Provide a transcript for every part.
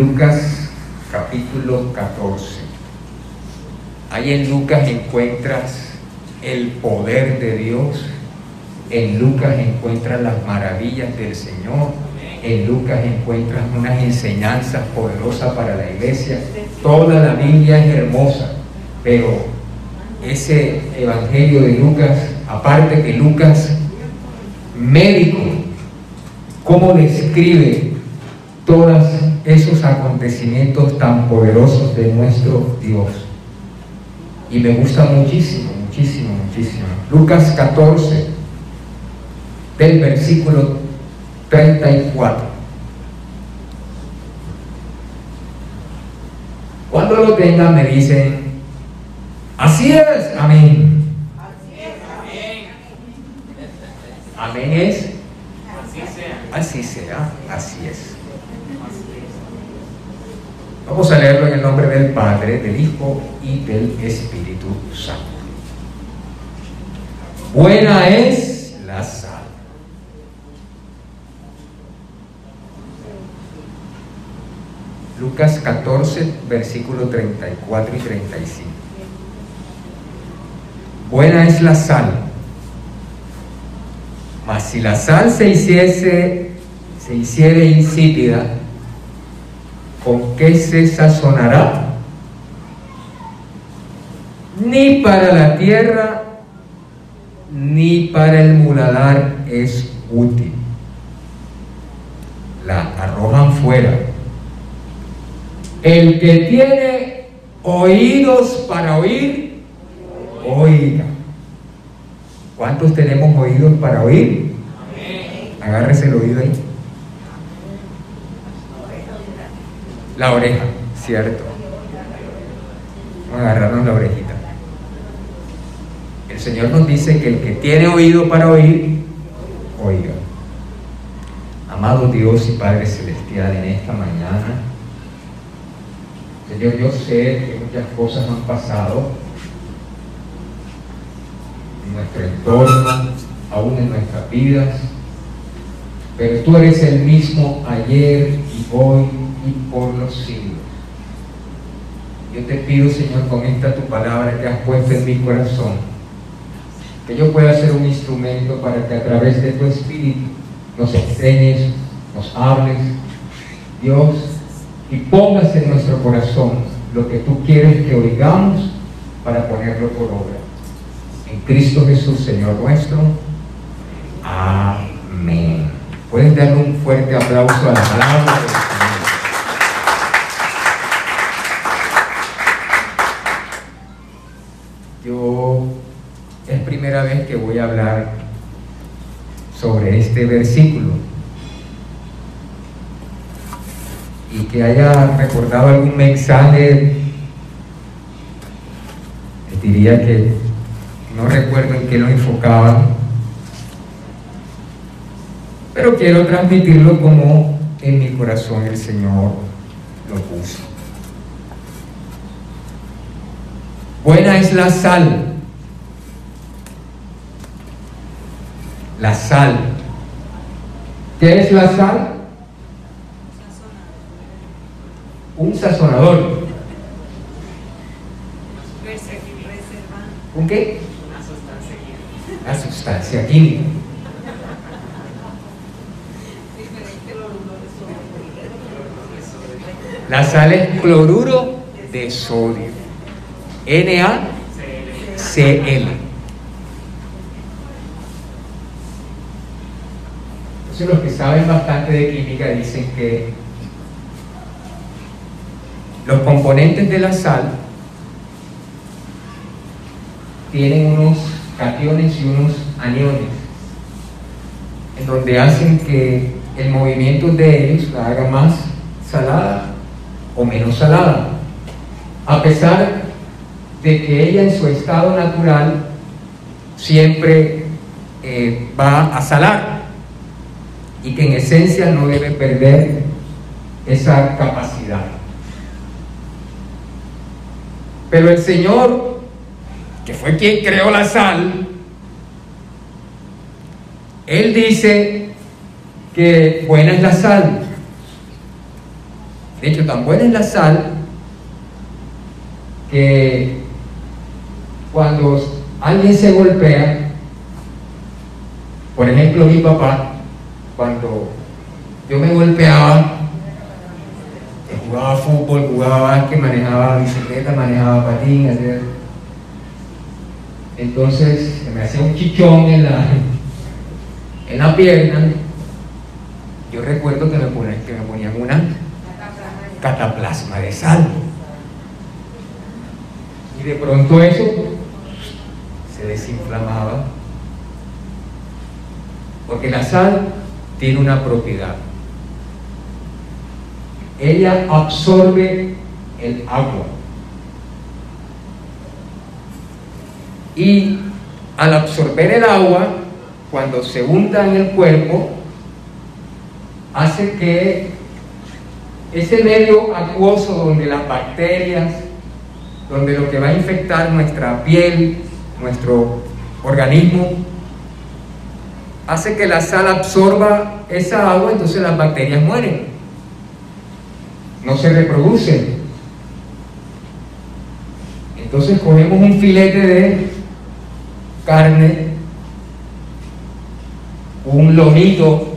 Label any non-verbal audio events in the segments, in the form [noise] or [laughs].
Lucas capítulo 14. Ahí en Lucas encuentras el poder de Dios, en Lucas encuentras las maravillas del Señor, en Lucas encuentras unas enseñanzas poderosas para la iglesia. Toda la Biblia es hermosa, pero ese Evangelio de Lucas, aparte que Lucas, médico, cómo describe todos esos acontecimientos tan poderosos de nuestro Dios. Y me gusta muchísimo, muchísimo, muchísimo. Lucas 14, del versículo 34. Cuando lo tengan me dicen, así es, amén. Así es, amén. Amén es, así sea. Así sea, así es. Vamos a leerlo en el nombre del Padre, del Hijo y del Espíritu Santo. Buena es la sal. Lucas 14, versículo 34 y 35. Buena es la sal. Mas si la sal se hiciese, se hiciere insípida, ¿con qué se sazonará? Ni para la tierra, ni para el muladar es útil. La arrojan fuera. El que tiene oídos para oír, oiga. ¿Cuántos tenemos oídos para oír? Agárrese el oído ahí. La oreja, cierto. Agarrarnos la orejita. El Señor nos dice que el que tiene oído para oír, oiga. Amado Dios y Padre Celestial, en esta mañana, Señor, yo sé que muchas cosas han pasado en nuestro entorno, aún en nuestras vidas, pero tú eres el mismo ayer y hoy y por los siglos. Yo te pido, Señor, con esta tu palabra que has puesto en mi corazón, que yo pueda ser un instrumento para que a través de tu Espíritu nos enseñes, nos hables, Dios, y pongas en nuestro corazón lo que tú quieres que oigamos para ponerlo por obra. En Cristo Jesús, Señor nuestro. Amén. Pueden darle un fuerte aplauso a la palabra del Señor. Yo es primera vez que voy a hablar sobre este versículo y que haya recordado algún mensaje, les diría que no recuerdo en qué lo enfocaban, pero quiero transmitirlo como en mi corazón el Señor lo puso. Buena es la sal. La sal. ¿Qué es la sal? Un sazonador. ¿Un qué? La sustancia química. La sal es cloruro de sodio. NaCl. Los que saben bastante de química dicen que los componentes de la sal tienen unos cationes y unos aniones, en donde hacen que el movimiento de ellos la haga más salada o menos salada, a pesar de que ella en su estado natural siempre eh, va a salar y que en esencia no debe perder esa capacidad. Pero el Señor, que fue quien creó la sal, Él dice que buena es la sal. De hecho, tan buena es la sal que cuando alguien se golpea, por ejemplo mi papá, cuando yo me golpeaba, jugaba fútbol, jugaba básquet, manejaba bicicleta, manejaba patín, entonces se me hacía un chichón en la, en la pierna. Yo recuerdo que me, ponían, que me ponían una cataplasma de sal. Y de pronto eso se desinflamaba. Porque la sal tiene una propiedad. Ella absorbe el agua. Y al absorber el agua, cuando se hunda en el cuerpo, hace que ese medio acuoso donde las bacterias, donde lo que va a infectar nuestra piel, nuestro organismo, hace que la sal absorba esa agua, entonces las bacterias mueren, no se reproducen. Entonces cogemos un filete de carne, un lomito,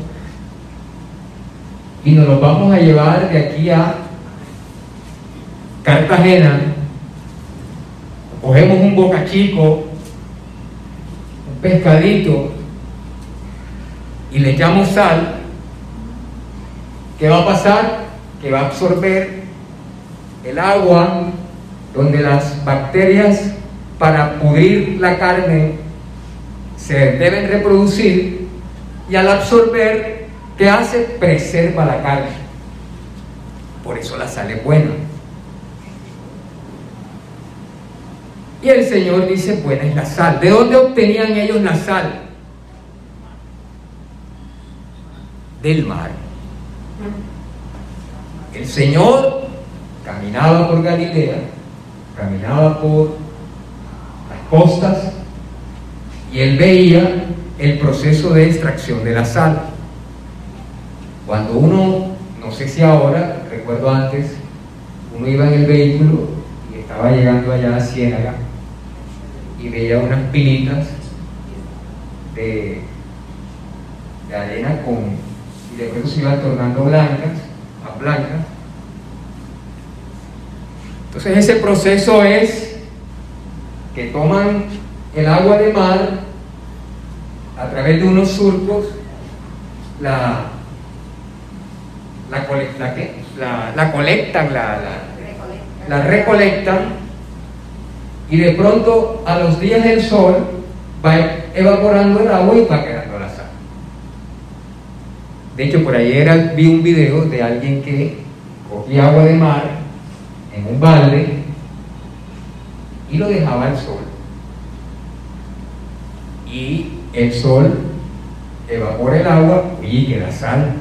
y nos lo vamos a llevar de aquí a Cartagena, cogemos un boca chico, un pescadito, y le echamos sal, ¿qué va a pasar? Que va a absorber el agua donde las bacterias para pudrir la carne se deben reproducir y al absorber, ¿qué hace? Preserva la carne. Por eso la sal es buena. Y el Señor dice, buena es la sal. ¿De dónde obtenían ellos la sal? Del mar. El Señor caminaba por Galilea, caminaba por las costas y él veía el proceso de extracción de la sal. Cuando uno, no sé si ahora, recuerdo antes, uno iba en el vehículo y estaba llegando allá a Ciénaga y veía unas pilitas de, de arena con, y después se iban tornando blancas, a blancas. Entonces ese proceso es que toman el agua de mar a través de unos surcos, la, la, la, la colectan, la, la recolectan y de pronto a los días del sol va evaporando el agua y va quedando. De hecho, por ayer vi un video de alguien que cogía agua de mar en un balde y lo dejaba al sol. Y el sol evapora el agua y queda sal.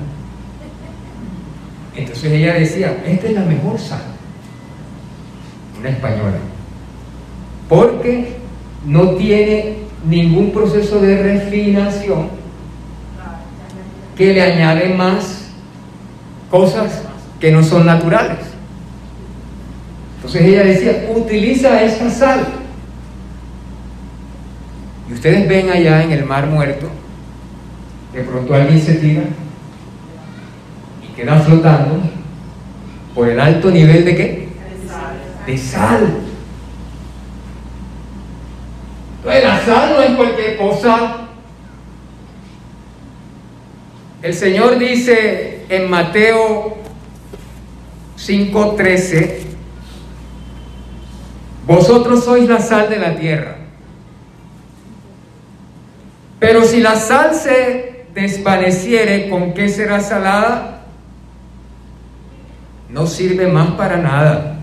Entonces ella decía, esta es la mejor sal. Una española porque no tiene ningún proceso de refinación que le añade más cosas que no son naturales. Entonces ella decía, utiliza esa sal. Y ustedes ven allá en el mar muerto, de pronto alguien se tira y queda flotando por el alto nivel de qué? De sal. Entonces la sal no es cualquier cosa. El Señor dice en Mateo 5:13, vosotros sois la sal de la tierra. Pero si la sal se desvaneciere, ¿con qué será salada? No sirve más para nada,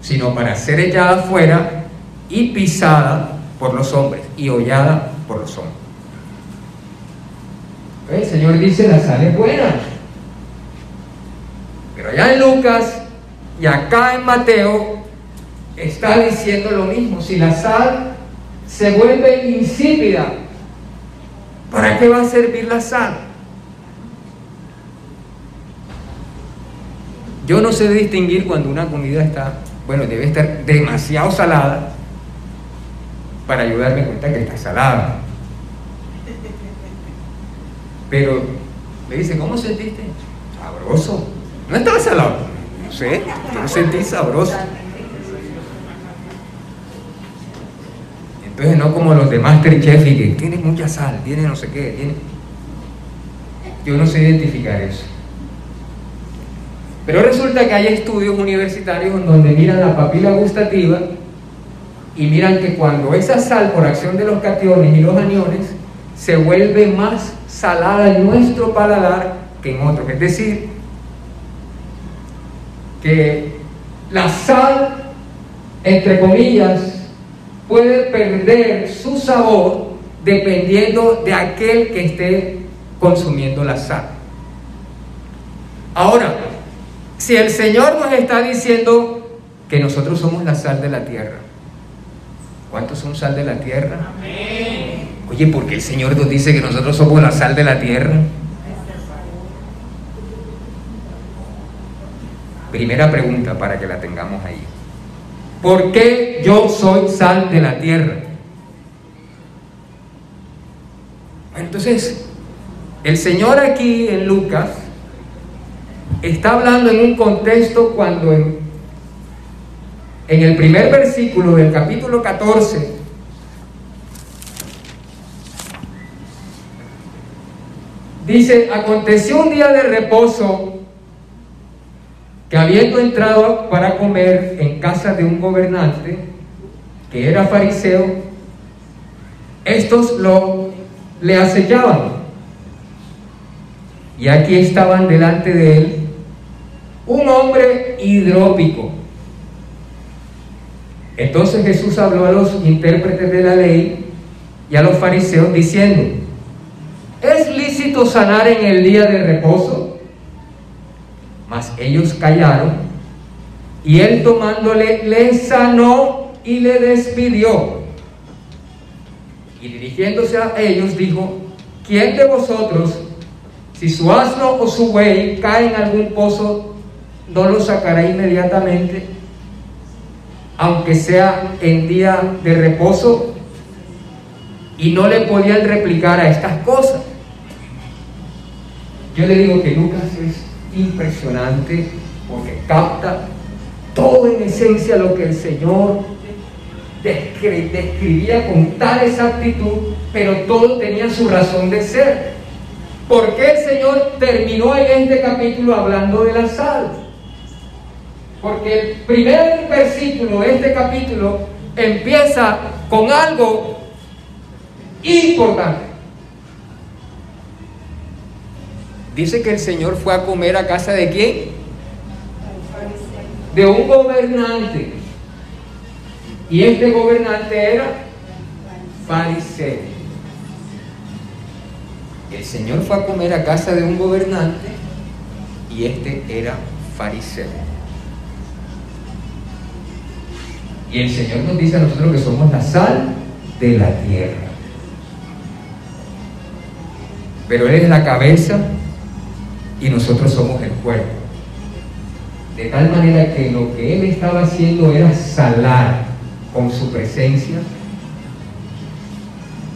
sino para ser echada fuera y pisada por los hombres y hollada por los hombres. El Señor dice, la sal es buena. Pero allá en Lucas y acá en Mateo está diciendo lo mismo. Si la sal se vuelve insípida, ¿para qué va a servir la sal? Yo no sé distinguir cuando una comida está, bueno, debe estar demasiado salada para ayudarme a cuenta que está salada. Pero me dice, ¿cómo sentiste? Sabroso. No estaba salado. No sé, yo lo sentí sabroso. Entonces no como los de Masterchef que tiene mucha sal, tiene no sé qué, tiene... Yo no sé identificar eso. Pero resulta que hay estudios universitarios en donde miran la papila gustativa y miran que cuando esa sal por acción de los cationes y los aniones se vuelve más salada en nuestro paladar que en otros. Es decir, que la sal, entre comillas, puede perder su sabor dependiendo de aquel que esté consumiendo la sal. Ahora, si el Señor nos está diciendo que nosotros somos la sal de la tierra, ¿cuántos son sal de la tierra? Oye, ¿por qué el Señor nos dice que nosotros somos la sal de la tierra? Primera pregunta para que la tengamos ahí. ¿Por qué yo soy sal de la tierra? Entonces, el Señor aquí en Lucas está hablando en un contexto cuando en, el primer versículo del capítulo 14 dice, aconteció un día de reposo que habiendo entrado para comer en casa de un gobernante que era fariseo, estos lo le acechaban. Y aquí estaban delante de él un hombre hidrópico. Entonces Jesús habló a los intérpretes de la ley y a los fariseos diciendo, ¿es lícito sanar en el día de reposo? Mas ellos callaron y él tomándole le sanó y le despidió. Y dirigiéndose a ellos dijo, ¿quién de vosotros, si su asno o su buey cae en algún pozo, no lo sacará inmediatamente, aunque sea en día de reposo? Y no le podían replicar a estas cosas. Yo le digo que Lucas es impresionante porque capta todo en esencia lo que el Señor describía con tal exactitud, pero todo tenía su razón de ser. ¿Por qué el Señor terminó en este capítulo hablando de la sal? Porque el primer versículo de este capítulo empieza con algo importante. Dice que el Señor fue a comer a casa de quién? De un gobernante. Y este gobernante era fariseo. El Señor fue a comer a casa de un gobernante y este era fariseo. Y el Señor nos dice a nosotros que somos la sal de la tierra. Pero Él es la cabeza y nosotros somos el cuerpo. De tal manera que lo que él estaba haciendo era salar con su presencia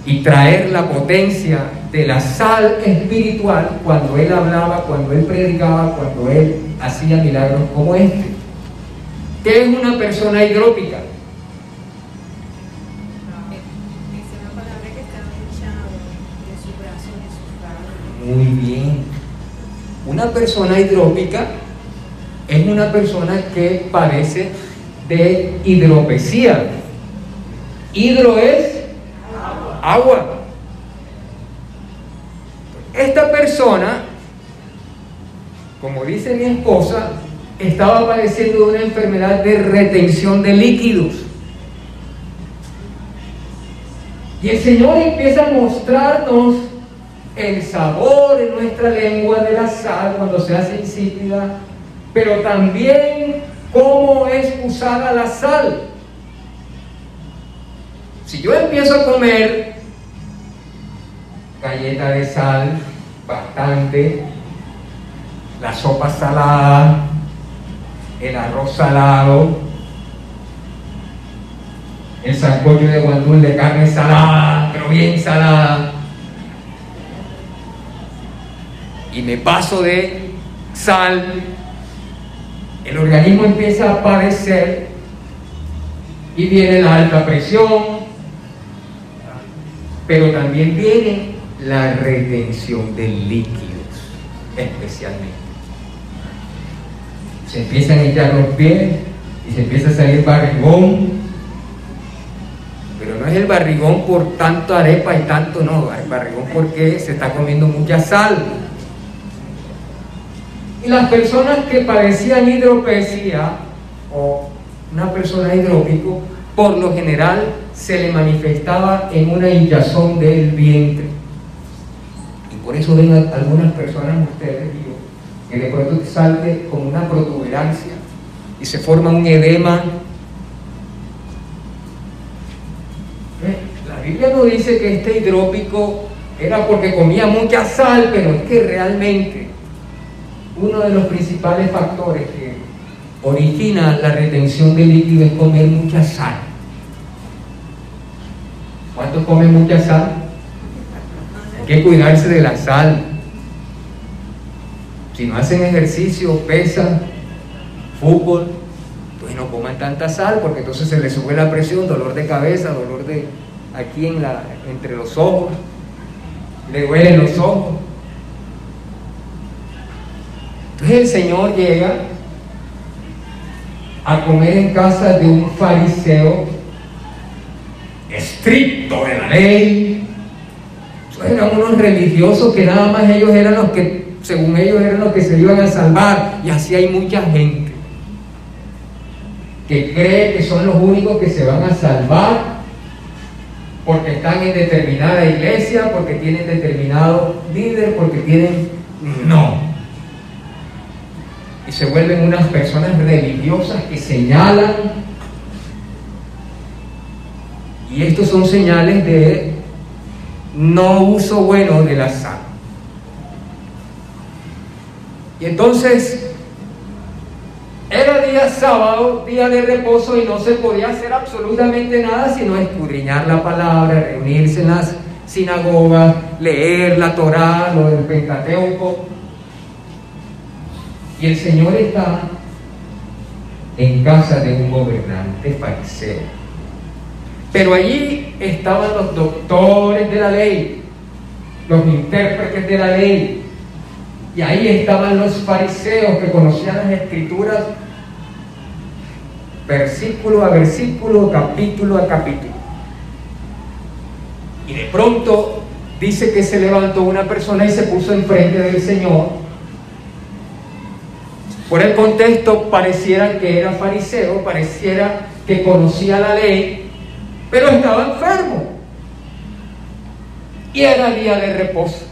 y traer la potencia de la sal espiritual cuando él hablaba, cuando él predicaba, cuando él hacía milagros como este. ¿Qué es una persona hidrópica? Muy bien. Una persona hidrópica es una persona que padece de hidropesía. Hidro es agua. Esta persona, como dice mi esposa, estaba padeciendo de una enfermedad de retención de líquidos. Y el Señor empieza a mostrarnos el sabor en nuestra lengua de la sal cuando se hace insípida, pero también cómo es usada la sal. Si yo empiezo a comer galleta de sal, bastante, la sopa salada, el arroz salado, el sancocho de guandul de carne salada, pero bien salada, y me paso de sal, el organismo empieza a padecer y viene la alta presión, pero también viene la retención de líquidos, especialmente. Se empiezan a echar los pies y se empieza a salir barrigón, pero no es el barrigón por tanto arepa y tanto no, el barrigón porque se está comiendo mucha sal. Y las personas que padecían hidropesía o una persona hidrópico, por lo general se le manifestaba en una hinchazón del vientre. Y por eso ven algunas personas, ustedes y yo, que de pronto salte como una protuberancia y se forma un edema. La Biblia no dice que este hidrópico era porque comía mucha sal, pero es que realmente uno de los principales factores que origina la retención de líquido es comer mucha sal. ¿Cuántos comen mucha sal? Hay que cuidarse de la sal. Si no hacen ejercicio, pesan, fútbol, pues no coman tanta sal porque entonces se les sube la presión, dolor de cabeza, dolor de aquí en la, entre los ojos, le duelen los ojos. Entonces el Señor llega a comer en casa de un fariseo estricto de la ley. eran unos religiosos que nada más ellos eran los que, según ellos, eran los que se iban a salvar. Y así hay mucha gente que cree que son los únicos que se van a salvar porque están en determinada iglesia, porque tienen determinado líder, porque tienen... No y se vuelven unas personas religiosas que señalan. Y estos son señales de no uso bueno de la sal. Y entonces era día sábado, día de reposo y no se podía hacer absolutamente nada sino escudriñar la palabra, reunirse en las sinagogas, leer la Torá, lo del Pentateuco y el Señor está en casa de un gobernante fariseo. Pero allí estaban los doctores de la ley, los intérpretes de la ley, y ahí estaban los fariseos que conocían las escrituras versículo a versículo, capítulo a capítulo. Y de pronto dice que se levantó una persona y se puso enfrente del Señor por el contexto pareciera que era fariseo, pareciera que conocía la ley, pero estaba enfermo. Y era día de reposo.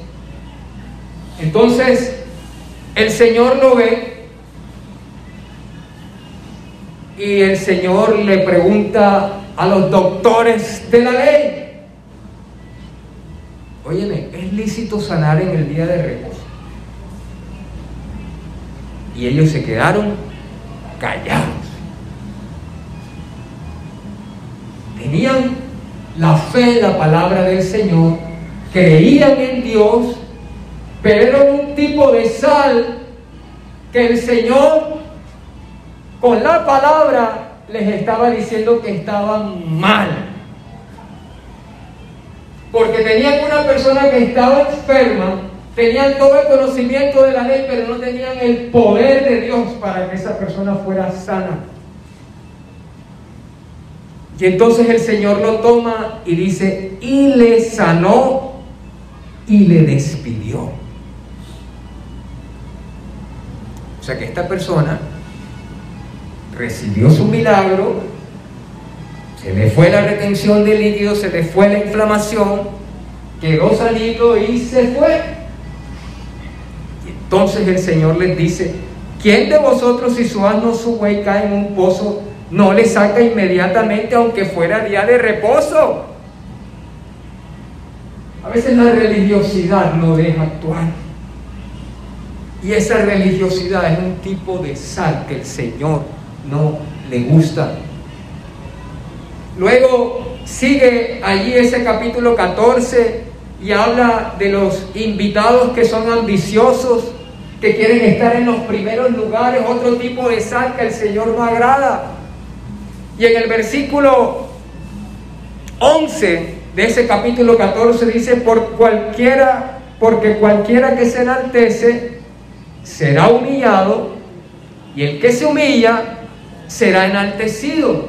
Entonces, el Señor lo ve y el Señor le pregunta a los doctores de la ley, óyeme, ¿es lícito sanar en el día de reposo? Y ellos se quedaron callados. Tenían la fe en la palabra del Señor, creían en Dios, pero era un tipo de sal que el Señor con la palabra les estaba diciendo que estaban mal. Porque tenían una persona que estaba enferma Tenían todo el conocimiento de la ley, pero no tenían el poder de Dios para que esa persona fuera sana. Y entonces el Señor lo toma y dice, y le sanó y le despidió. O sea que esta persona recibió su milagro, se le fue la retención de líquido, se le fue la inflamación, quedó salido y se fue. Entonces el Señor les dice, ¿quién de vosotros si su asno su buey cae en un pozo, no le saca inmediatamente aunque fuera día de reposo? A veces la religiosidad no deja actuar. Y esa religiosidad es un tipo de sal que el Señor no le gusta. Luego sigue allí ese capítulo 14 y habla de los invitados que son ambiciosos, que quieren estar en los primeros lugares, otro tipo de sal que el Señor no agrada. Y en el versículo 11 de ese capítulo 14 dice, por cualquiera, porque cualquiera que se enaltece será humillado, y el que se humilla será enaltecido.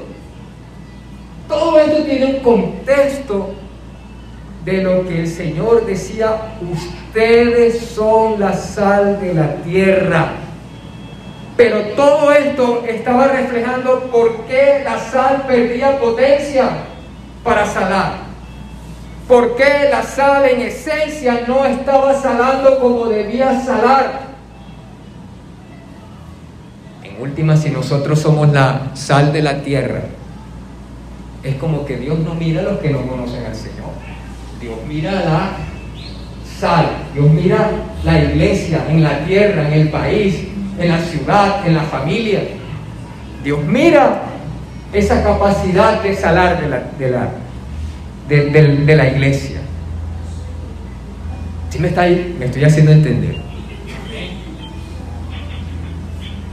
Todo esto tiene un contexto de lo que el Señor decía, ustedes son la sal de la tierra. Pero todo esto estaba reflejando por qué la sal perdía potencia para salar. ¿Por qué la sal en esencia no estaba salando como debía salar? En última, si nosotros somos la sal de la tierra, es como que Dios no mira a los que no conocen al Señor. Dios mira la sal, Dios mira la iglesia en la tierra, en el país, en la ciudad, en la familia. Dios mira esa capacidad de salar de la, de la, de, la iglesia. ¿Sí me, está ahí? me estoy haciendo entender?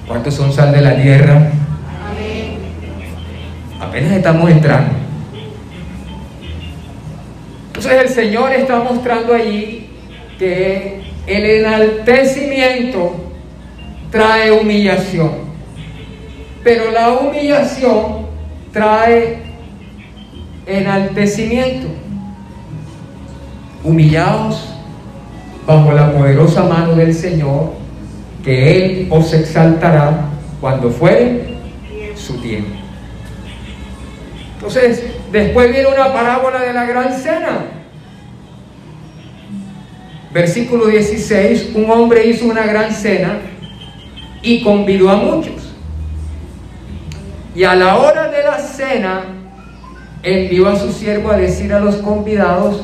¿Cuántos son sal de la tierra? Apenas estamos entrando. Entonces el Señor está mostrando allí que el enaltecimiento trae humillación. Pero la humillación trae enaltecimiento. Humillaos bajo la poderosa mano del Señor, que Él os exaltará cuando fuere su tiempo. Entonces, después viene una parábola de la gran cena. Versículo 16, un hombre hizo una gran cena y convidó a muchos. Y a la hora de la cena envió a su siervo a decir a los convidados,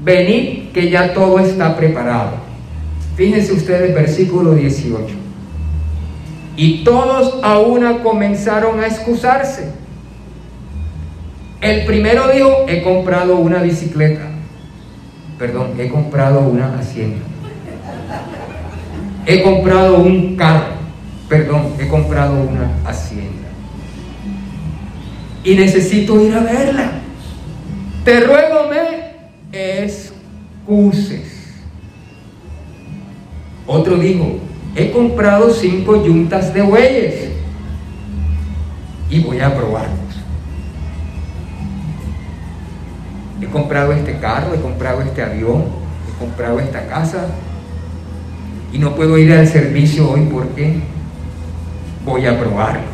venid que ya todo está preparado. Fíjense ustedes versículo 18. Y todos a una comenzaron a excusarse. El primero dijo, he comprado una bicicleta. Perdón, he comprado una hacienda. He comprado un carro perdón, he comprado una hacienda y necesito ir a verla. Te ruego me excuses. Otro dijo, he comprado cinco yuntas de bueyes y voy a probarlos. He comprado este carro, he comprado este avión, he comprado esta casa y no puedo ir al servicio hoy porque voy a probarlos.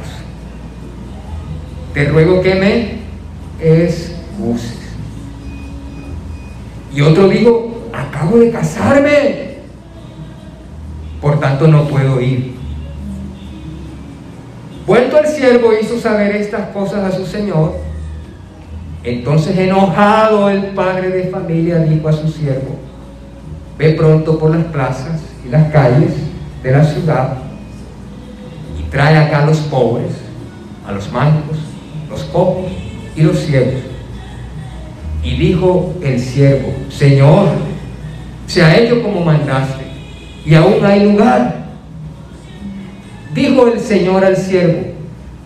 Te ruego que me excuses. Y otro digo, acabo de casarme, por tanto no puedo ir. Vuelto el siervo hizo saber estas cosas a su señor. Entonces enojado el padre de familia dijo a su siervo, ve pronto por las plazas y las calles de la ciudad trae acá a los pobres, a los mancos, los cojos y los ciegos. Y dijo el siervo, Señor, se ha hecho como mandaste, y aún hay lugar. Dijo el Señor al siervo,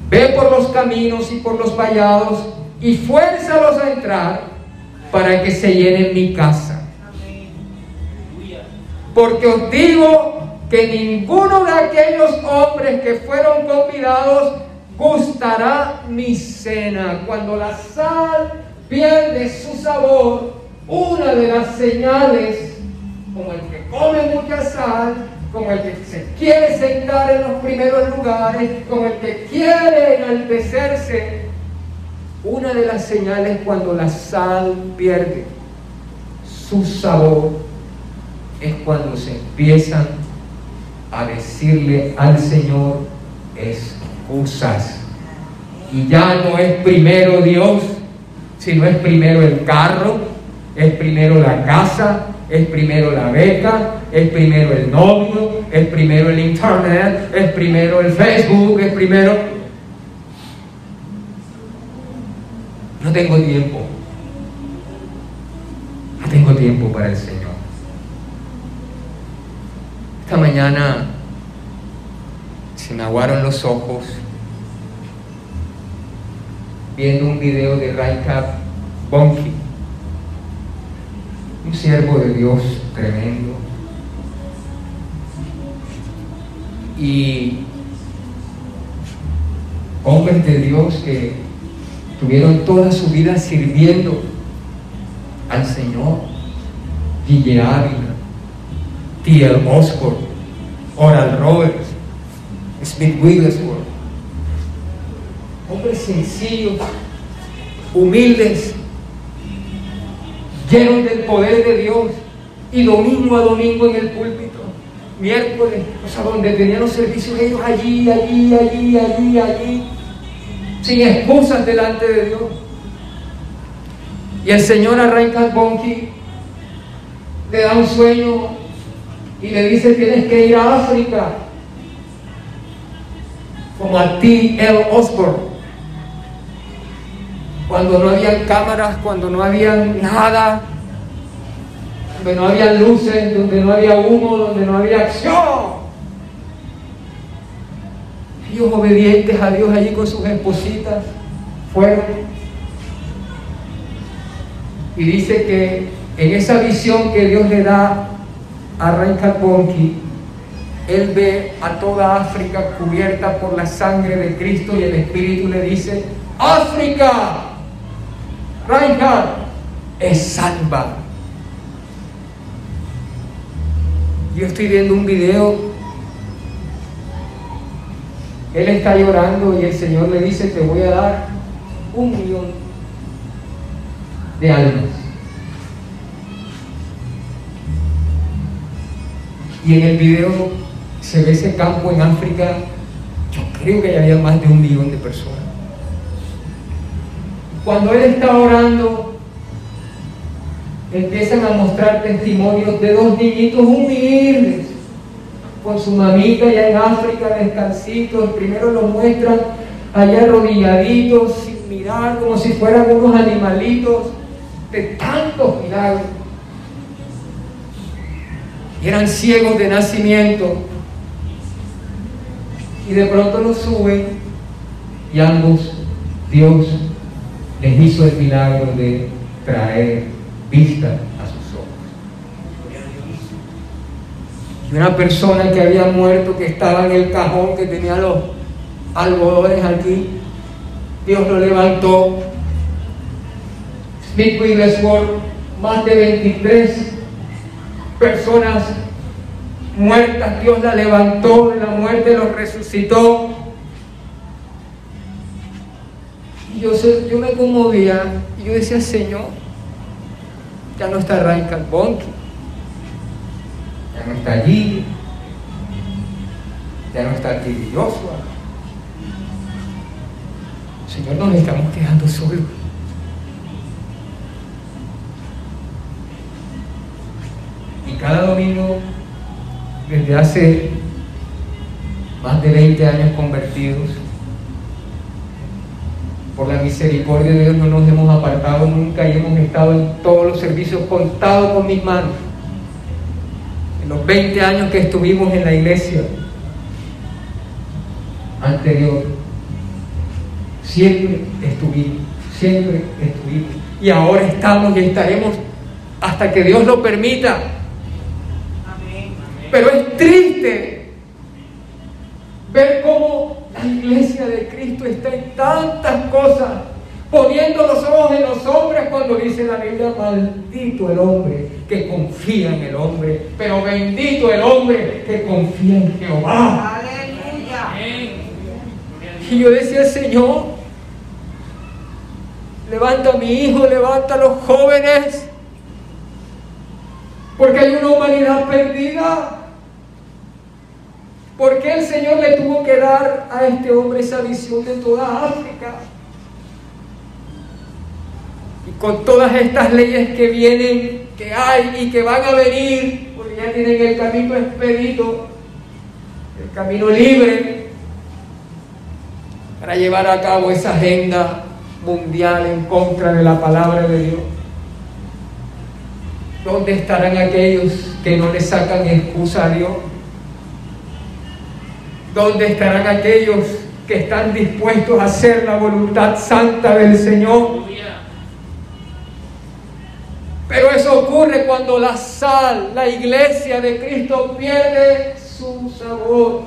ve por los caminos y por los vallados y fuérzalos a entrar para que se llene mi casa. Porque os digo que ninguno de aquellos hombres que fueron convidados gustará mi cena. Cuando la sal pierde su sabor, una de las señales, como el que come mucha sal, como el que se quiere sentar en los primeros lugares, como el que quiere enaltecerse, una de las señales cuando la sal pierde su sabor es cuando se empiezan a decirle al Señor excusas. Y ya no es primero Dios, sino es primero el carro, es primero la casa, es primero la beca, es primero el novio, es primero el internet, es primero el Facebook, es primero... No tengo tiempo. No tengo tiempo para el Señor. Esta mañana se me aguaron los ojos viendo un video de Raikap Bonki, un siervo de Dios tremendo. Y hombres de Dios que tuvieron toda su vida sirviendo al Señor. Guille Ávila, T.L. Osborne, Oral Roberts, Smith Wigglesworth. Hombres sencillos, humildes, llenos del poder de Dios y domingo a domingo en el púlpito, miércoles, o sea, donde tenían los servicios ellos allí, allí, allí, allí, allí, sin excusas delante de Dios. Y el Señor arranca el Bonki, le da un sueño y le dice tienes que ir a África, como a ti, El Osborne. Cuando no había cámaras, cuando no había nada, donde no había luces, donde no había humo, donde no había acción. Ellos obedientes a Dios allí con sus espositas fueron. Y dice que en esa visión que Dios le da a Reinhard Bonki, él ve a toda África cubierta por la sangre de Cristo y el Espíritu le dice, África, Reinhard, es salva. Yo estoy viendo un video, él está llorando y el Señor le dice, te voy a dar un millón de almas. Y en el video se ve ese campo en África, yo creo que ya había más de un millón de personas. Cuando él está orando, empiezan a mostrar testimonios de dos niñitos humildes, con su mamita allá en África, descalcitos. Primero lo muestran allá arrodilladitos, sin mirar, como si fueran unos animalitos, de tantos milagros. Y eran ciegos de nacimiento. Y de pronto los suben y ambos Dios les hizo el milagro de traer vista a sus ojos. Y una persona que había muerto, que estaba en el cajón, que tenía los algodones aquí, Dios lo levantó. Smith Wigglesworth, más de 23 personas muertas, Dios la levantó de la muerte, los resucitó. Yo, yo me conmovía y yo decía, Señor, ya no está Reinhard Bonki, ya no está allí, ya no está aquí Joshua. Señor, nos estamos quedando solos. Y cada domingo, desde hace más de 20 años convertidos, por la misericordia de Dios no nos hemos apartado nunca y hemos estado en todos los servicios contados con mis manos. En los 20 años que estuvimos en la iglesia anterior, siempre estuvimos, siempre estuvimos. Y ahora estamos y estaremos hasta que Dios lo permita. Pero es triste ver cómo la iglesia de Cristo está en tantas cosas, poniendo los ojos en los hombres cuando dice la Biblia, maldito el hombre que confía en el hombre, pero bendito el hombre que confía en Jehová. Aleluya. Y yo decía, Señor, levanta a mi hijo, levanta a los jóvenes, porque hay una humanidad perdida. Porque el Señor le tuvo que dar a este hombre esa visión de toda África? Con todas estas leyes que vienen, que hay y que van a venir, porque ya tienen el camino expedito, el camino libre, para llevar a cabo esa agenda mundial en contra de la palabra de Dios. ¿Dónde estarán aquellos que no le sacan excusa a Dios? ¿Dónde estarán aquellos que están dispuestos a hacer la voluntad santa del Señor? Cuando la sal, la iglesia de Cristo pierde su sabor.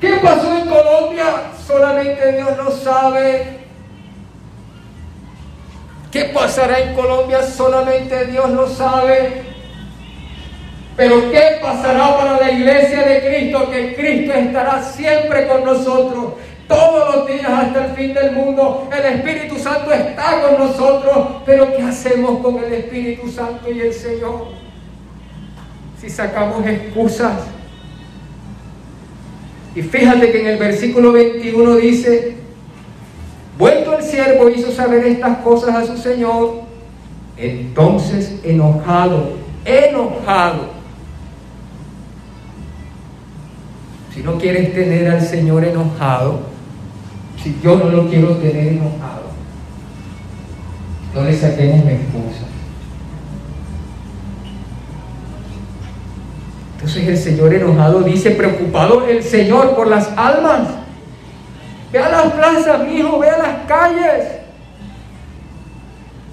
¿Qué pasó en Colombia? Solamente Dios lo sabe. ¿Qué pasará en Colombia? Solamente Dios lo sabe. Pero ¿qué pasará para la iglesia de Cristo? Que Cristo estará siempre con nosotros. Todos los días hasta el fin del mundo. El Espíritu Santo está con nosotros. Pero ¿qué hacemos con el Espíritu Santo y el Señor? Si sacamos excusas. Y fíjate que en el versículo 21 dice, vuelto el siervo hizo saber estas cosas a su Señor. Entonces enojado, enojado Si no quieres tener al Señor enojado, yo no lo quiero tener enojado, no le saquemos la excusa. Entonces el Señor enojado dice, preocupado el Señor por las almas. Ve a las plazas, mi hijo, ve a las calles.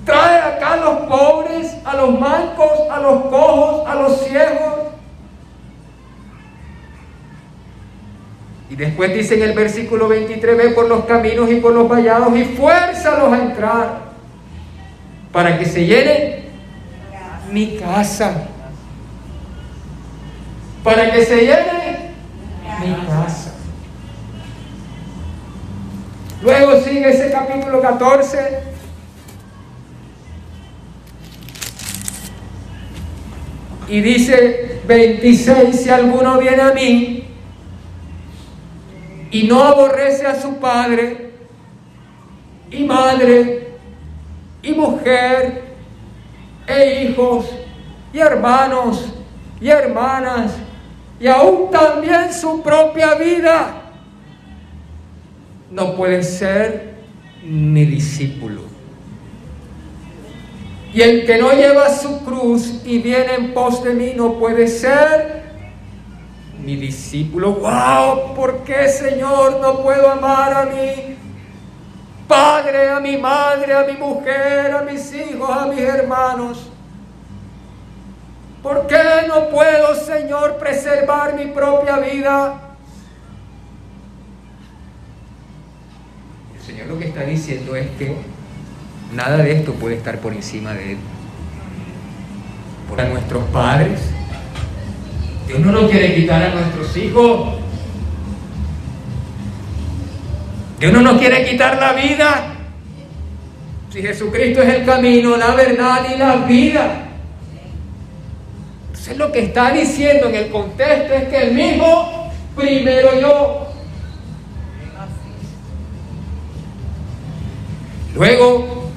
Trae acá a los pobres, a los mancos, a los cojos, a los ciegos. Y después dice en el versículo 23, ve por los caminos y por los vallados y fuérzalos a entrar para que se llene mi casa. Para que se llene mi casa. Luego sigue ese capítulo 14. Y dice 26, si alguno viene a mí y no aborrece a su padre y madre y mujer e hijos y hermanos y hermanas y aún también su propia vida, no puede ser mi discípulo. Y el que no lleva su cruz y viene en pos de mí no puede ser mi discípulo, wow, ¿por qué Señor no puedo amar a mi padre, a mi madre, a mi mujer, a mis hijos, a mis hermanos? ¿Por qué no puedo, Señor, preservar mi propia vida? El Señor lo que está diciendo es que nada de esto puede estar por encima de Él. Por nuestros padres, Dios no nos quiere quitar a nuestros hijos. Dios no nos quiere quitar la vida. Si Jesucristo es el camino, la verdad y la vida. Entonces lo que está diciendo en el contexto es que el mismo primero yo. Luego,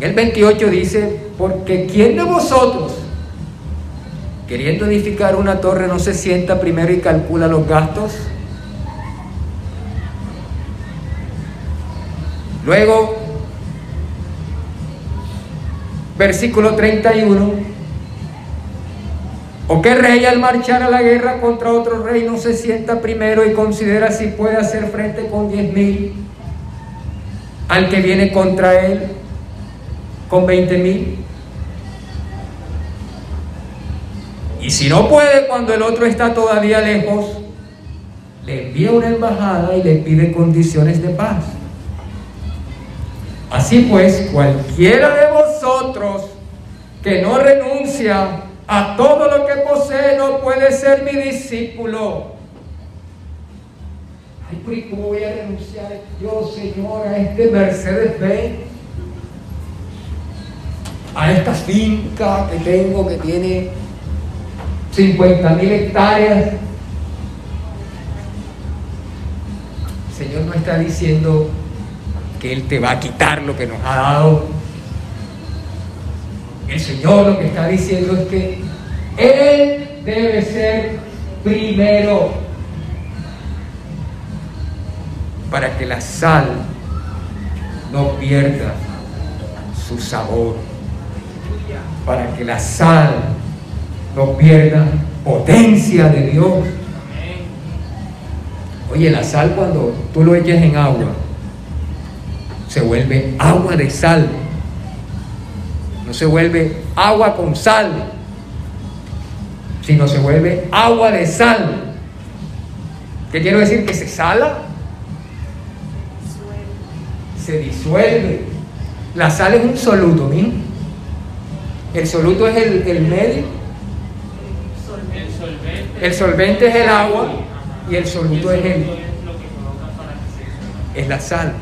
el 28 dice, porque ¿quién de vosotros Queriendo edificar una torre no se sienta primero y calcula los gastos. Luego, versículo 31. ¿O qué rey al marchar a la guerra contra otro rey no se sienta primero y considera si puede hacer frente con diez mil al que viene contra él con veinte mil? Y si no puede cuando el otro está todavía lejos, le envía una embajada y le pide condiciones de paz. Así pues, cualquiera de vosotros que no renuncia a todo lo que posee no puede ser mi discípulo. Ay, ¿cómo voy a renunciar yo, Señor, a este Mercedes Benz? A esta finca que tengo que tiene 50 mil hectáreas. El Señor no está diciendo que Él te va a quitar lo que nos ha dado. El Señor lo que está diciendo es que Él debe ser primero para que la sal no pierda su sabor, para que la sal no pierda potencia de Dios. Oye, la sal cuando tú lo echas en agua, se vuelve agua de sal. No se vuelve agua con sal, sino se vuelve agua de sal. ¿Qué quiero decir? Que se sala, se disuelve. La sal es un soluto, ¿no? El soluto es el, el medio. El solvente es el agua y el soluto es el es la sal.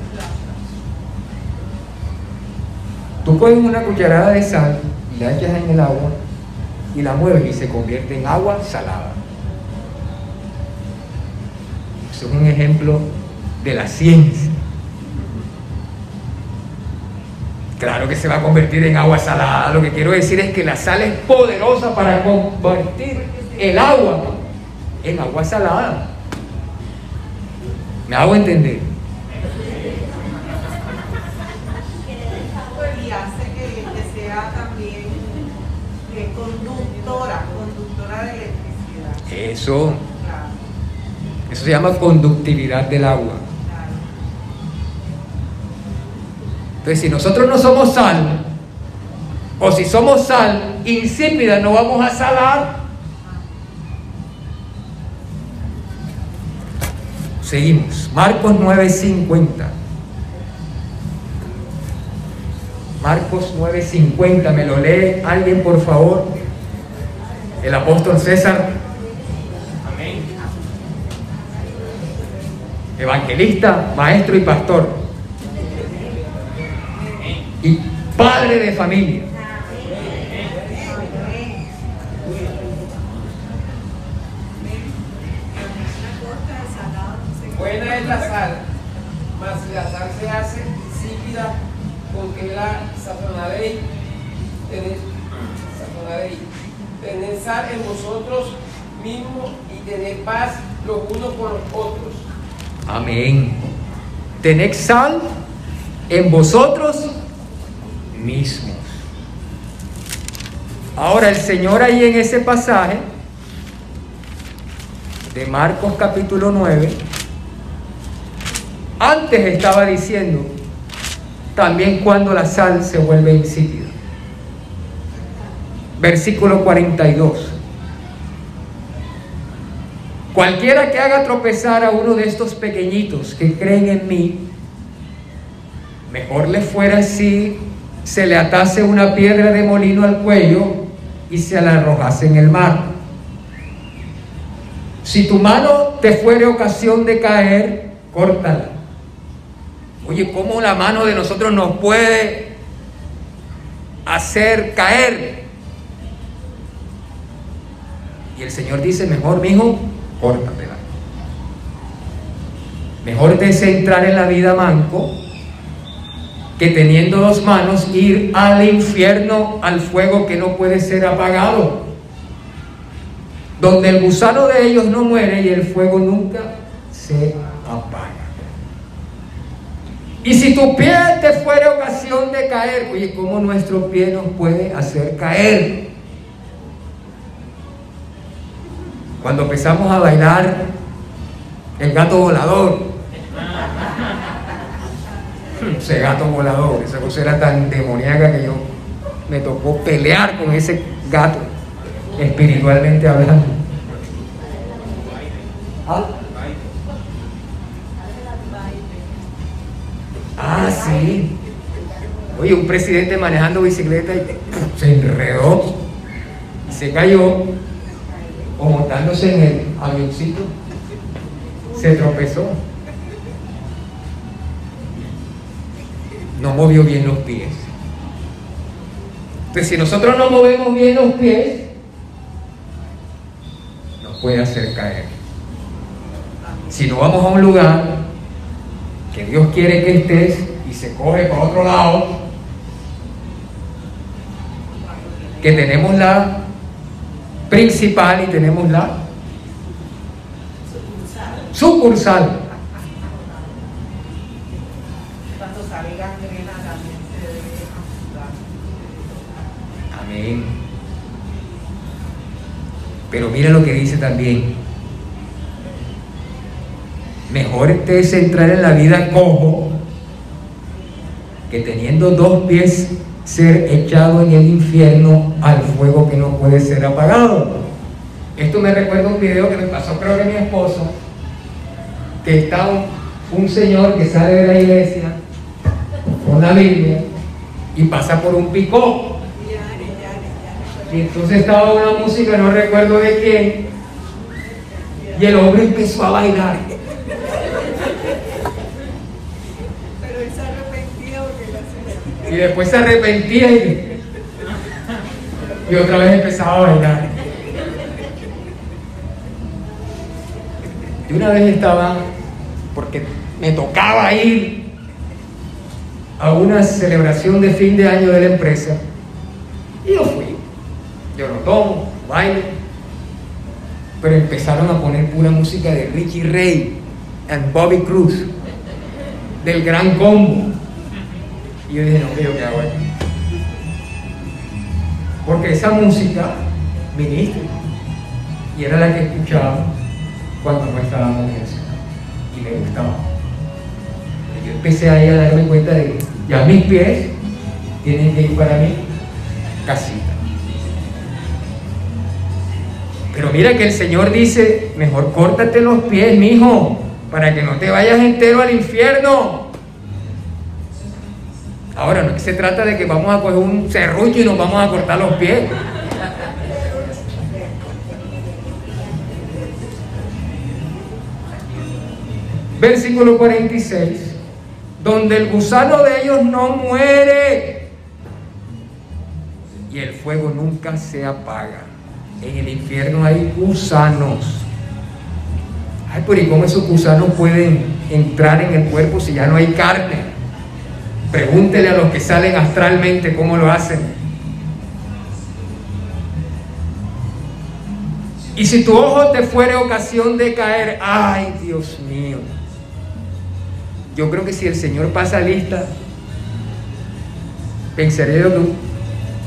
Tú coges una cucharada de sal y la echas en el agua y la mueves y se convierte en agua salada. Eso es un ejemplo de la ciencia. Claro que se va a convertir en agua salada. Lo que quiero decir es que la sal es poderosa para convertir el agua en agua salada. ¿Me hago entender? Y hace que, que sea también conductora, conductora de electricidad. Eso, Claro, eso se llama conductividad del agua. claro. Entonces, si nosotros no somos sal, o si somos sal insípida, no vamos a salar. Seguimos. Marcos 9:50. Marcos 9:50. ¿Me lo lee alguien, por favor? El apóstol César. Evangelista, maestro y pastor. Y padre de familia. Es la sal, mas si la sal se hace insípida, con que la sazonaréis, tened, tened sal en vosotros mismos y tened paz los unos con los otros. Amén. Tened sal en vosotros mismos. Ahora el Señor ahí en ese pasaje de Marcos capítulo 9, antes estaba diciendo también cuando la sal se vuelve insípida. Versículo 42. Cualquiera que haga tropezar a uno de estos pequeñitos que creen en mí, mejor le fuera si se le atase una piedra de molino al cuello y se la arrojase en el mar. Si tu mano te fuere ocasión de caer, córtala. Oye, ¿cómo la mano de nosotros nos puede hacer caer? Y el Señor dice, mejor, mijo, córtatela. Mejor te entrar en la vida manco que teniendo dos manos ir al infierno, al fuego que no puede ser apagado, donde el gusano de ellos no muere y el fuego nunca se apaga. Y si tu pie te fuere ocasión de caer, oye, ¿cómo nuestro pie nos puede hacer caer? Cuando empezamos a bailar el gato volador, [laughs] ese gato volador, esa cosa era tan demoníaca que yo me tocó pelear con ese gato espiritualmente hablando. ¿Ah? Oye, un presidente manejando bicicleta y se enredó, se cayó, o montándose en el avioncito, se tropezó. No movió bien los pies. Entonces, si nosotros no movemos bien los pies, nos puede hacer caer. Si no vamos a un lugar que Dios quiere que estés y se coge para otro lado, que tenemos la principal y tenemos la sucursal. Amén. Pero mira lo que dice también. Mejor te es entrar en la vida cojo que teniendo dos pies ser echado en el infierno al fuego que no puede ser apagado. Esto me recuerda un video que me pasó creo que mi esposa, que está un, un señor que sale de la iglesia con la Biblia y pasa por un picó. Y entonces estaba una música, no recuerdo de quién, y el hombre empezó a bailar. Pero él se arrepentía porque lo hacía. Y después se arrepentía y, otra vez empezaba a bailar. Y una vez estaba, porque me tocaba ir a una celebración de fin de año de la empresa, y yo fui. Yo lo tomo, bailo, pero empezaron a poner pura música de Ricky Ray and Bobby Cruz, del gran combo. Y yo dije, no, ¿qué yo qué hago aquí? Porque esa música ministra. Y era la que escuchaba cuando no estábamos en eso. Y me gustaba. Yo empecé ahí a darme cuenta de que ya mis pies tienen que ir para mí casita. Pero mira que el Señor dice, mejor córtate los pies, mijo, para que no te vayas entero al infierno. Ahora, no es que se trata de que vamos a coger un serrucho y nos vamos a cortar los pies. Versículo 46, donde el gusano de ellos no muere y el fuego nunca se apaga. En el infierno hay gusanos. Ay, pero ¿y cómo esos gusanos pueden entrar en el cuerpo si ya no hay carne? Pregúntele a los que salen astralmente cómo lo hacen. Y si tu ojo te fuere ocasión de caer, ay Dios mío. Yo creo que si el Señor pasa lista, pensaré yo que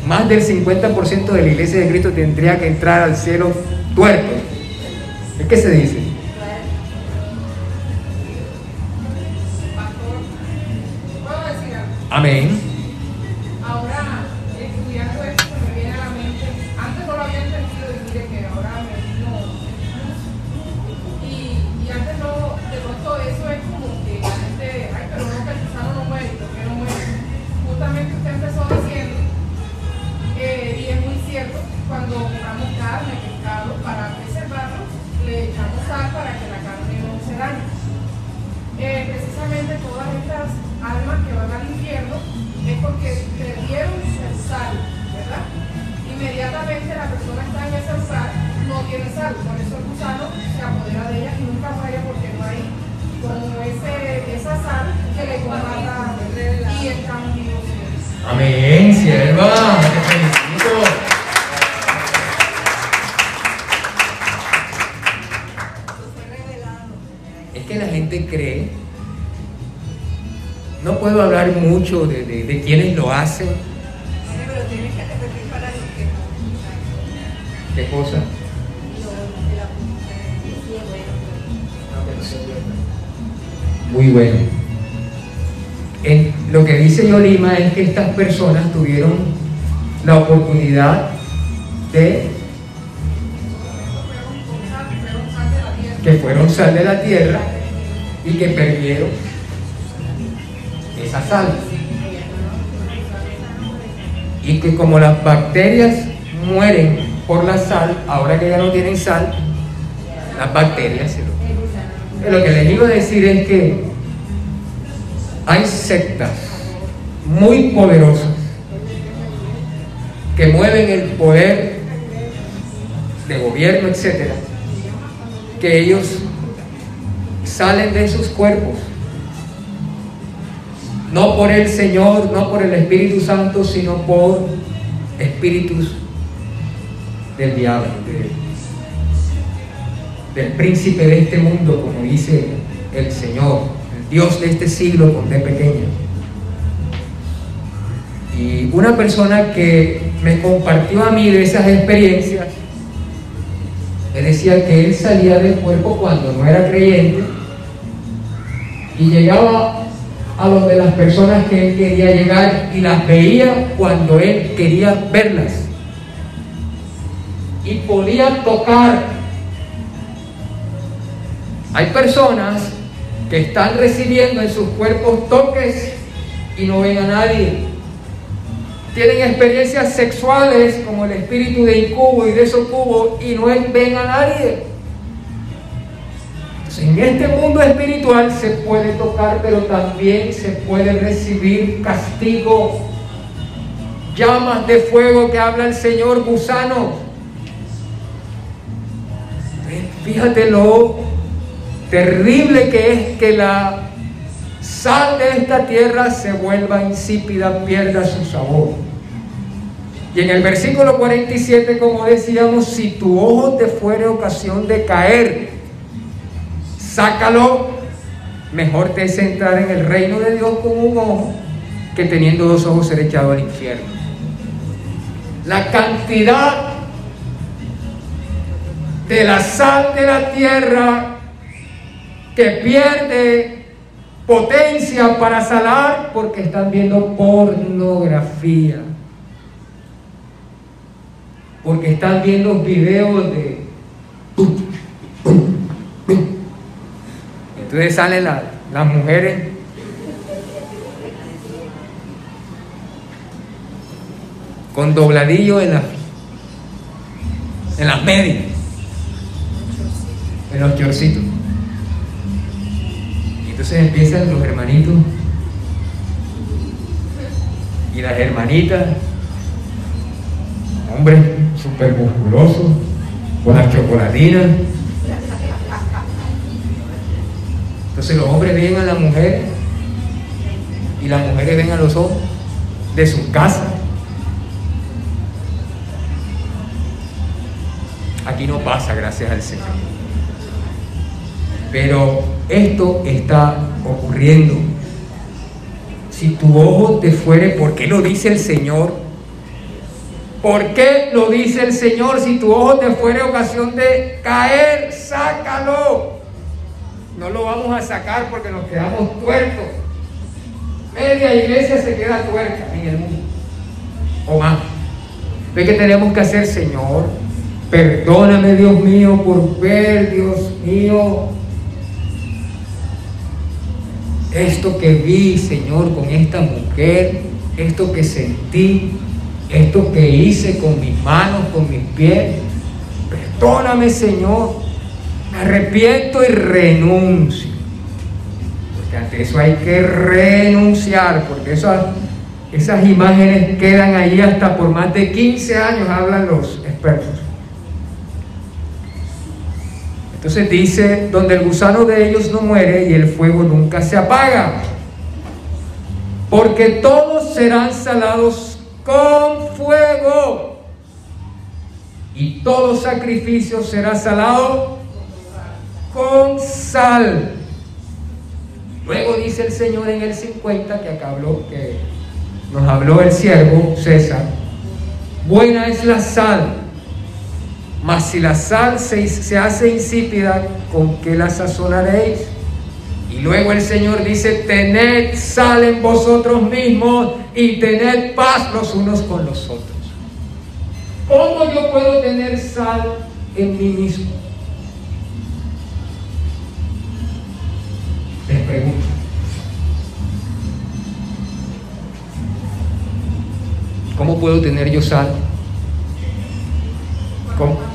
más del 50% de la iglesia de Cristo tendría que entrar al cielo tuerto. ¿Es que se dice? Amén. mucho de, de, quienes lo hacen. ¿Qué cosa? Ah, Muy bueno. Lo que dice Yolima es que estas personas tuvieron la oportunidad de que fueron sal de la tierra y que perdieron esa sal. Y que como las bacterias mueren por la sal, ahora que ya no tienen sal, las bacterias se lo... Lo que les iba a decir es que hay sectas muy poderosas que mueven el poder de gobierno, etcétera, que ellos salen de sus cuerpos, no por el Señor, no por el Espíritu Santo, sino por espíritus del diablo, del príncipe de este mundo, como dice el Señor, el Dios de este siglo con D pequeña. Y una persona que me compartió a mí de esas experiencias, me decía que él salía del cuerpo cuando no era creyente y llegaba a donde las personas que él quería llegar y las veía cuando él quería verlas. Y podía tocar. Hay personas que están recibiendo en sus cuerpos toques y no ven a nadie tienen experiencias sexuales como el espíritu de incubo y de socubo y no ven a nadie. En este mundo espiritual se puede tocar, pero también se puede recibir castigo, llamas de fuego que habla el Señor, gusanos. Fíjate lo terrible que es que la sal de esta tierra se vuelva insípida, pierda su sabor. Y en el versículo 47, como decíamos, si tu ojo te fuere ocasión de caer, sácalo. Mejor te es entrar en el reino de Dios con un ojo que teniendo dos ojos ser echado al infierno. La cantidad de la sal de la tierra que pierde potencia para salar porque están viendo pornografía porque están viendo videos de... Entonces salen las mujeres con dobladillo en, la, en las medias, en los chorcitos. Y entonces empiezan los hermanitos y las hermanitas, hombres súper musculoso, con las chocolatinas. Entonces los hombres ven a la mujer y las mujeres ven a los hombres de su casa. Aquí no pasa, gracias al Señor. Pero esto está ocurriendo. Si tu ojo te fuere, ¿por qué lo dice el Señor? ¿Por qué lo dice el Señor? Si tu ojo te fuere ocasión de caer, sácalo. No lo vamos a sacar porque nos quedamos tuertos. Media iglesia se queda tuerta en el mundo. O más. ¿Qué tenemos que hacer, Señor? Perdóname, Dios mío, por ver, Dios mío. Esto que vi, Señor, con esta mujer, esto que sentí, esto que hice con mis manos, con mis pies, perdóname Señor, arrepiento y renuncio. Porque ante eso hay que renunciar, porque esas, esas imágenes quedan ahí hasta por más de 15 años, hablan los expertos. Entonces dice, donde el gusano de ellos no muere y el fuego nunca se apaga, porque todos serán salados con fuego. Y todo sacrificio será salado con sal. Luego dice el Señor en el 50 que, acabó, que nos habló el siervo César, buena es la sal, mas si la sal se, se hace insípida, ¿con qué la sazonaréis? Y luego el Señor dice, tened sal en vosotros mismos y tened paz los unos con los otros. ¿Cómo yo puedo tener sal en mí mismo? ¿Cómo puedo tener yo sal? ¿Cómo?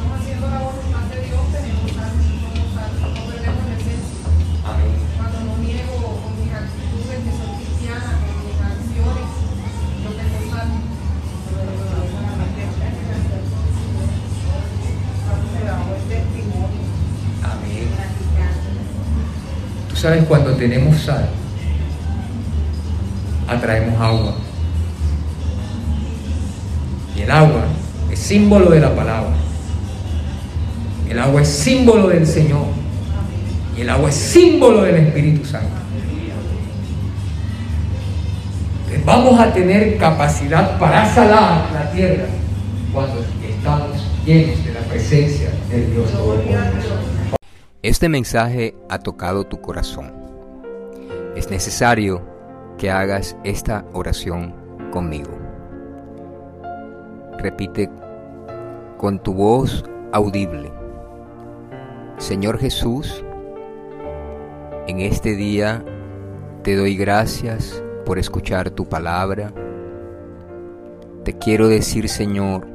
Sabes, cuando tenemos sal, atraemos agua. Y el agua es símbolo de la palabra. El agua es símbolo del Señor. Y el agua es símbolo del Espíritu Santo. Entonces, vamos a tener capacidad para salar la tierra cuando estamos llenos de la presencia del Dios Todopoderoso. Este mensaje ha tocado tu corazón. Es necesario que hagas esta oración conmigo. Repite con tu voz audible. Señor Jesús, en este día te doy gracias por escuchar tu palabra. Te quiero decir, Señor,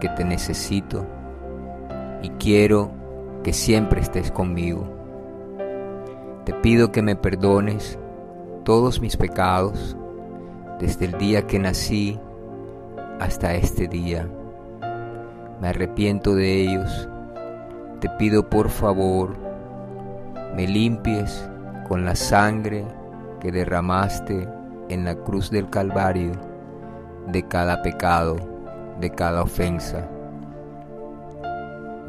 que te necesito y quiero que siempre estés conmigo. Te pido que me perdones todos mis pecados desde el día que nací hasta este día. Me arrepiento de ellos. Te pido por favor, me limpies con la sangre que derramaste en la cruz del Calvario de cada pecado, de cada ofensa